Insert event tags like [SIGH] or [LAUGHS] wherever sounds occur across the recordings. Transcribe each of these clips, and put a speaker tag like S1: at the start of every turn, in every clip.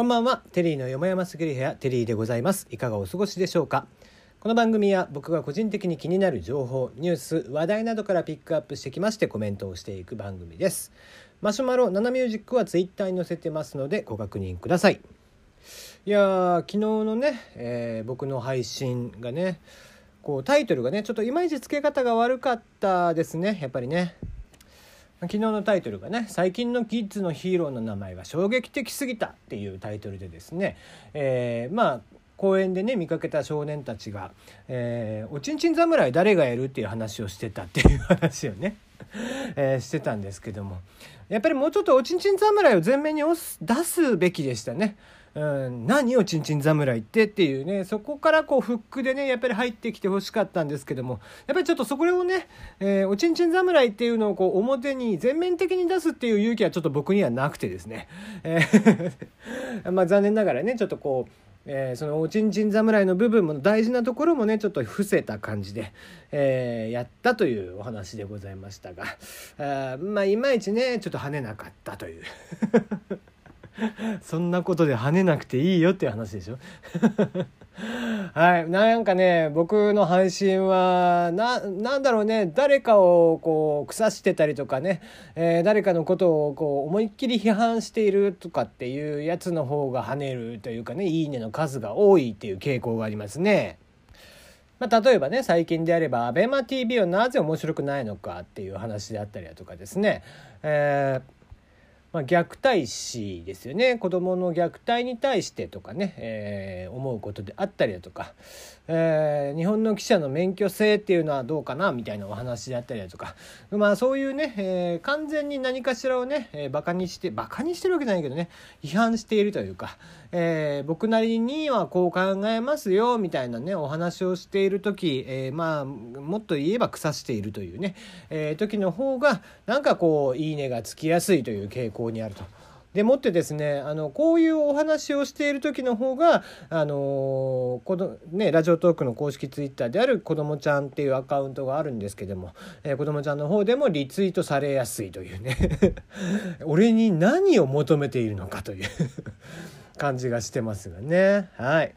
S1: こんばんは。テリーのよもやますぎる部屋テリーでございます。いかがお過ごしでしょうか？この番組は僕が個人的に気になる情報ニュース話題などからピックアップしてきましてコメントをしていく番組です。マシュマロナナミュージックはツイッターに載せてますのでご確認ください。いや昨日のね、えー、僕の配信がねこうタイトルがねちょっといまいち付け方が悪かったですね。やっぱりね。昨日のタイトルがね「最近のキッズのヒーローの名前が衝撃的すぎた」っていうタイトルでですね、えー、まあ公園でね見かけた少年たちが「えー、おちんちん侍誰がやる?」っていう話をしてたっていう話をね [LAUGHS] えー、してたんですけどもやっぱりもうちょっとおちんちん侍を前面に出すべきでしたね。うん、何をちんちん侍ってっていうねそこからこうフックでねやっぱり入ってきてほしかったんですけどもやっぱりちょっとそこをね、えー、おちんちん侍っていうのをこう表に全面的に出すっていう勇気はちょっと僕にはなくてですね、えー [LAUGHS] まあ残念ながらねちょっとこうえー、そのおちんちん侍の部分も大事なところもねちょっと伏せた感じで、えー、やったというお話でございましたがあまあいまいちねちょっと跳ねなかったという。[LAUGHS] [LAUGHS] そんなことで跳ねなくていいよっていう話でしょ？[LAUGHS] はい。なんかね、僕の配信は、な、なんだろうね、誰かをこう、腐してたりとかね、えー、誰かのことをこう、思いっきり批判しているとかっていうやつの方が跳ねるというかね、いいねの数が多いっていう傾向がありますね。まあ、例えばね最近であれば ABEMATV はなぜ面白くないのかっていう話であったりだとかですね、えーまあ、虐待死ですよね。子どもの虐待に対してとかね、えー、思うことであったりだとか、えー、日本の記者の免許制っていうのはどうかなみたいなお話であったりだとか、まあ、そういうね、えー、完全に何かしらをね、えー、バカにしてバカにしてるわけじゃないけどね批判しているというか、えー、僕なりにはこう考えますよみたいなねお話をしている時、えー、まあもっと言えば腐しているというね、えー、時の方がなんかこういいねがつきやすいという傾向にあると。でもってですねあのこういうお話をしている時の方があのこのねラジオトークの公式ツイッターである子どもちゃんっていうアカウントがあるんですけども、えー、子どもちゃんの方でもリツイートされやすいというね [LAUGHS] 俺に何を求めているのかという [LAUGHS] 感じがしてますがねはい。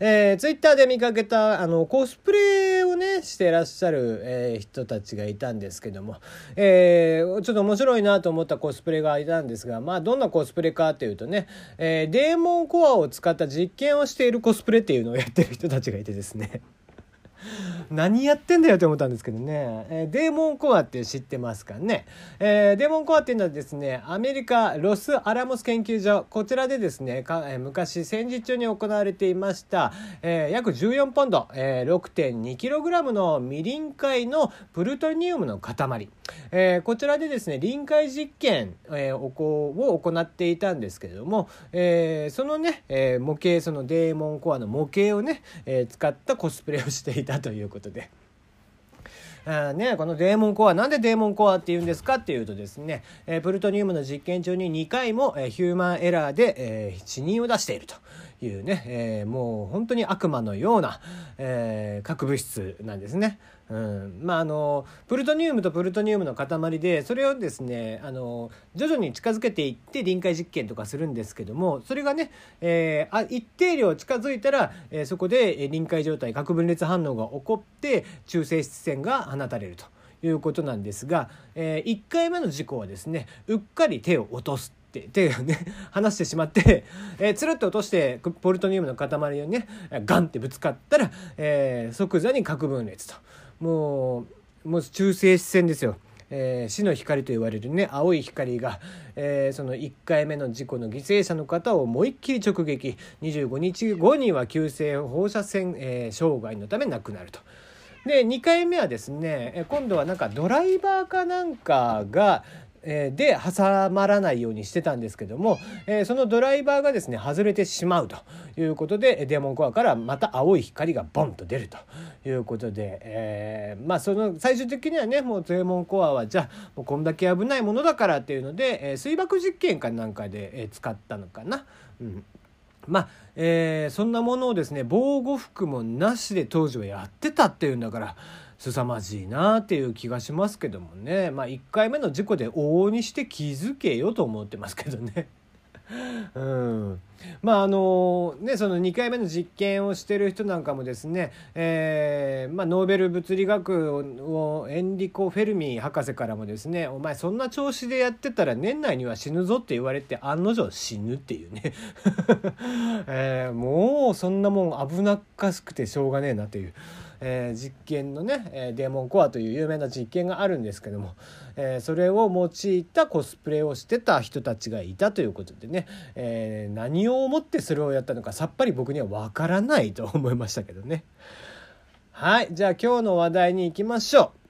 S1: えー、ツイッターで見かけたあのコスプレをねしてらっしゃる、えー、人たちがいたんですけども、えー、ちょっと面白いなと思ったコスプレがいたんですがまあどんなコスプレかというとね、えー、デーモンコアを使った実験をしているコスプレっていうのをやってる人たちがいてですね。[LAUGHS] 何やってんだよって思ったんですけどね、えー、デーモンコアって知ってますかね、えー、デーモンコアっていうのはですねアメリカロスアラモス研究所。こちらでですねか、えー、昔戦時中に行われていました、えー、約14ポンド、えー、6.2kg の未臨界のプルトニウムの塊、えー、こちらでですね臨界実験、えー、を行っていたんですけれども、えー、そのね、えー、模型そのデーモンコアの模型をね、えー、使ったコスプレをしていた。ということで。あね、このデーモンコアなんでデーモンコアって言うんですかっていうとですね、えー、プルトニウムの実験中に2回も、えー、ヒューマンエラーで、えー、死人を出しているというね、えー、もう本当に悪魔のような、えー、核物質なんですね。うん、まああのプルトニウムとプルトニウムの塊でそれをですねあの徐々に近づけていって臨界実験とかするんですけどもそれがね、えー、あ一定量近づいたら、えー、そこで臨界状態核分裂反応が起こって中性質線が放たれるということなんですが、えー、1回目の事故はですねうっかり手を落とすって手をね [LAUGHS] 離してしまって、えー、つるっと落としてポルトニウムの塊をねガンってぶつかったら、えー、即座に核分裂と。もうもう中性子線ですよ。えー、死の光と言われるね青い光が、えー、その1回目の事故の犠牲者の方を思いっきり直撃25日後には急性放射線、えー、障害のため亡くなると。で2回目はですね今度はなんかドライバーかなんかがえで挟まらないようにしてたんですけども、えそのドライバーがですね外れてしまうということでデーモンコアからまた青い光がボンと出るということで、え、まあその最終的にはねもうデーモンコアはじゃあもうこんだけ危ないものだからっていうので、え水爆実験かなんかで、使ったのかな。うんまあ、えー、そんなものをですね防護服もなしで当時はやってたっていうんだから凄まじいなっていう気がしますけどもねまあ1回目の事故で往々にして気づけよと思ってますけどね。[LAUGHS] うんまああのねその2回目の実験をしてる人なんかもですね、えーまあ、ノーベル物理学をエンリコ・フェルミ博士からもですね「お前そんな調子でやってたら年内には死ぬぞ」って言われて案の定死ぬっていうね、[LAUGHS] えー、もうそんなもん危なっかしくてしょうがねえなという。えー、実験のね、え、デーモンコアという有名な実験があるんですけども、えー、それを用いたコスプレをしてた人たちがいたということでね、えー、何を思ってそれをやったのかさっぱり僕にはわからないと思いましたけどね。はいじゃあ今日の話題に行きましょう。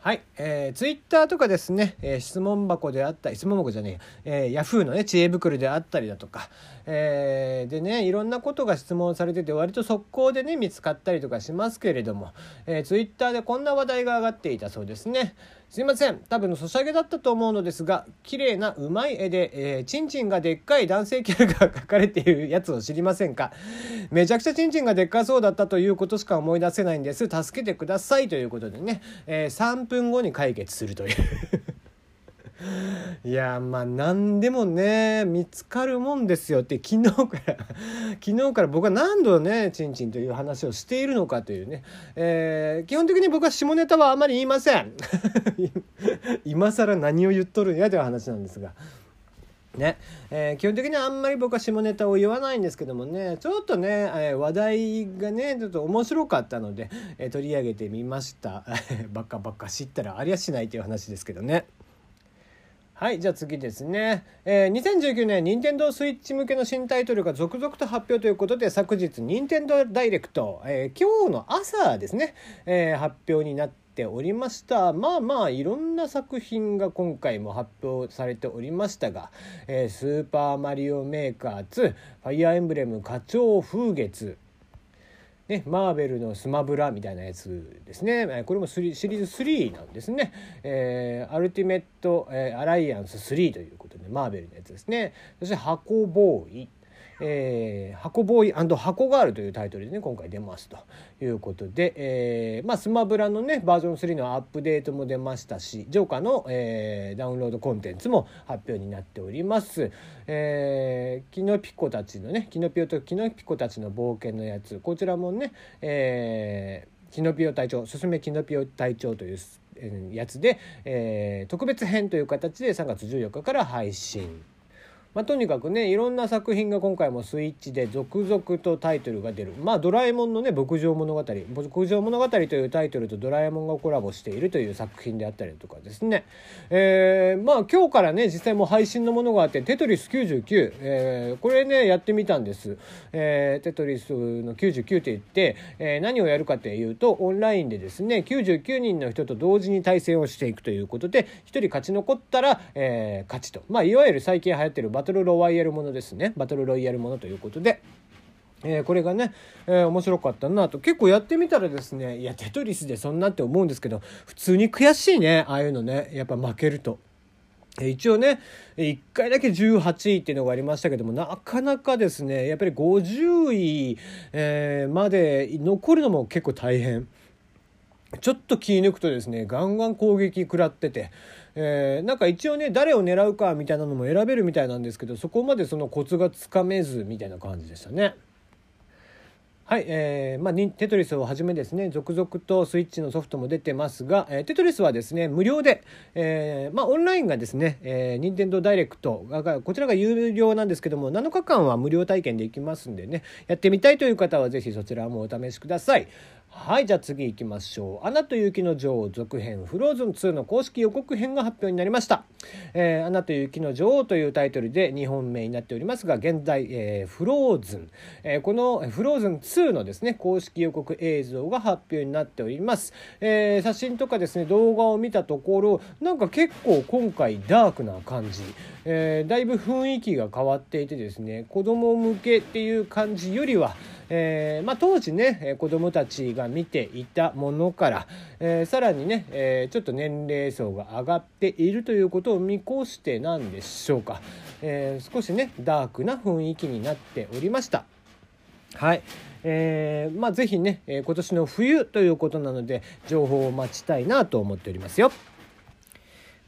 S1: はい、えー、ツイッターとかですね、えー、質問箱であったり質問箱じゃねええー、ヤフーのね知恵袋であったりだとか、えー、でねいろんなことが質問されてて割と速攻でね見つかったりとかしますけれども、えー、ツイッターでこんな話題が上がっていたそうですね。すいません。多分のソシャゲだったと思うのですが綺麗なうまい絵で、えー、チンチンがでっかい男性キャラが描かれているやつを知りませんか？めちゃくちゃチンチンがでっかそうだったということしか思い出せないんです。助けてくださいということでね、えー、3分後に解決するという。いやまあ何でもね見つかるもんですよって昨日から [LAUGHS] 昨日から僕は何度ねちんちんという話をしているのかというね、え、基本的に僕は下ネタはあまり言いません [LAUGHS] 今更何を言っとるんやという話なんですが。ねえ、基本的にはあんまり僕は下ネタを言わないんですけどもねちょっとね、え、話題がねちょっと面白かったので、え、取り上げてみました [LAUGHS] バカバカ知ったらありゃしないという話ですけどね。はいじゃあ次ですね、えー、2019年任天堂スイッチ向けの新タイトルが続々と発表ということで昨日任天堂ダイレクト、えー、今日の朝ですね、えー、発表になっておりました。まあまあいろんな作品が今回も発表されておりましたが「えー、スーパーマリオメーカー2」「ファイアーエンブレム花鳥風月」ね、マーベルのスマブラみたいなやつですね。これもシリーズ3なんですね。えー、アルティメット、えー、アライアンス3ということで、マーベルのやつですね。そして箱ボーイ。えー、箱ボーイ箱ガールというタイトルでね今回出ますということで、えー、まあスマブラのねバージョン3のアップデートも出ましたしジョーカーの、えー、ダウンロードコンテンツも発表になっております、えー、キノピコたちのねキノピオとキノピコたちの冒険のやつこちらもね、えー、キノピオ隊長すすめキノピオ隊長というやつで、えー、特別編という形で3月14日から配信。まあ、とにかくねいろんな作品が今回もスイッチで続々とタイトルが出る。まあドラえもんのね牧場物語。牧場物語というタイトルとドラえもんがコラボしているという作品であったりとかですね。えー、まあ今日からね実際も配信のものがあって「テトリス99」えー、これねやってみたんです、えー、テトリスの99って言って、えー、何をやるかっていうとオンラインでですね99人の人と同時に対戦をしていくということで1人勝ち残ったら、えー、勝ちと。まあいわゆる最近流行ってるバトトルロワイヤルものですねバトルロイヤルものということで。えー、これがね、えー、面白かったなと結構やってみたらですねいやテトリスでそんなって思うんですけど普通に悔しいねああいうのねやっぱ負けると。一応ね1回だけ18位っていうのがありましたけどもなかなかですねやっぱり50位、えー、まで残るのも結構大変。ちょっと気抜くとですねガンガン攻撃食らっててえー、なんか一応ね誰を狙うかみたいなのも選べるみたいなんですけどそこまでそのコツがつかめずみたいな感じでしたね。はい、えー、まあ、テトリスをはじめですね、続々とスイッチのソフトも出てますが、えー、テトリスはですね、無料で、えー、まあ、オンラインがですね、えー、任天堂ダイレクトが、こちらが有料なんですけども、7日間は無料体験できますんでね、やってみたいという方はぜひそちらもお試しください。はいじゃあ次行きましょう「アナと雪の女王」続編「フローズン2」の公式予告編が発表になりました「えー、アナと雪の女王」というタイトルで2本目になっておりますが現在、えー、フローズン、えー、この「フローズン2」のですね公式予告映像が発表になっております、えー、写真とかですね動画を見たところなんか結構今回ダークな感じ、えー、だいぶ雰囲気が変わっていてですね子供向けっていう感じよりはえーまあ、当時ね子どもたちが見ていたものから、えー、さらにね、えー、ちょっと年齢層が上がっているということを見越してなんでしょうか、えー、少しねダークな雰囲気になっておりました。はい。えー、まあ是非ね、え、今年の冬ということなので情報を待ちたいなと思っておりますよ。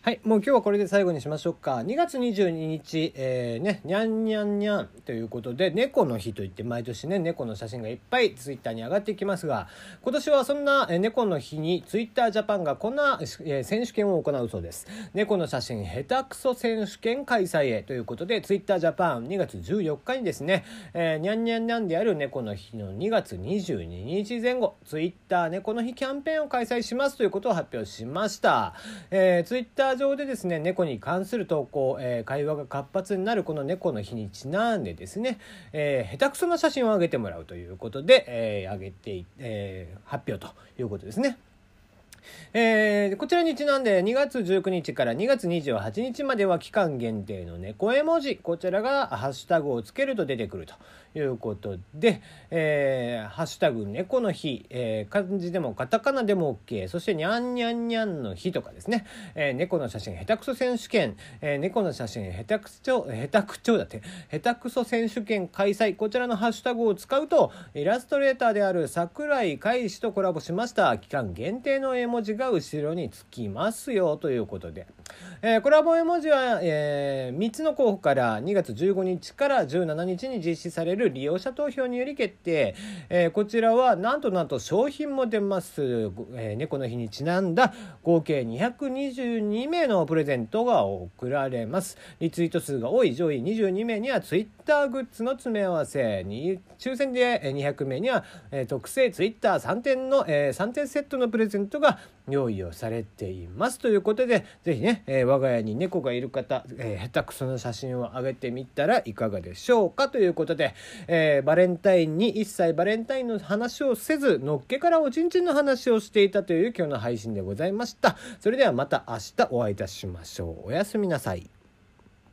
S1: はい、もう今日はこれで最後にしましょうか。2月22日、えー、ね、にゃんにゃんにゃんということで、猫の日といって毎年ね、猫の写真がいっぱいツイッターに上がっていきますが、今年はそんな猫の日にツイッタージャパンがこんな、えー、選手権を行うそうです。猫の写真下手くそ選手権開催へということで、ツイッタージャパン2月14日にですね、えー、にゃんにゃんにゃんである猫の日の2月22日前後、ツイッター猫の日キャンペーンを開催しますということを発表しました。えー、ツイッターー上でですね猫に関する投稿、えー、会話が活発になるこの猫の日にちなんでですね、えー、下手くそな写真を上げてもらうということで、えー、上げて、えー、発表ということですね。えー、こちらにちなんで2月19日から2月28日までは期間限定の猫絵文字こちらがハッシュタグをつけると出てくるということで、えー、ハッシュタグ猫の日、えー、漢字でもカタカナでも OK そしてにゃんにゃんにゃんの日とかですね、えー、猫の写真下手くそ選手権、えー、猫の写真下手くそ下手くちょだって下手くそ選手権開催こちらのハッシュタグを使うとイラストレーターである桜井海士とコラボしました。期間限定の絵文字。文字が後ろにつきますよということで、えー、コラボ絵文字は、えー、3つの候補から2月15日から17日に実施されるる利用者投票により決定、えー、こちらはなんとなんと商品も出ます、えー、猫の日にちなんだ合計222名のプレゼントが贈られます。リツイート数が多い上位22名には Twitter グッズの詰め合わせ。に抽選で200名には、えー、特製 Twitter3 点の、えー、3点セットのプレゼントが用意をされています。ということで是非ね、えー、我が家に猫がいる方、えー、下手くそな写真をあげてみたらいかがでしょうかということで、えー、バレンタインに一切バレンタインの話をせずのっけからおちんちんの話をしていたという今日の配信でございました。それではまた明日お会いいたしましょう。おやすみなさい。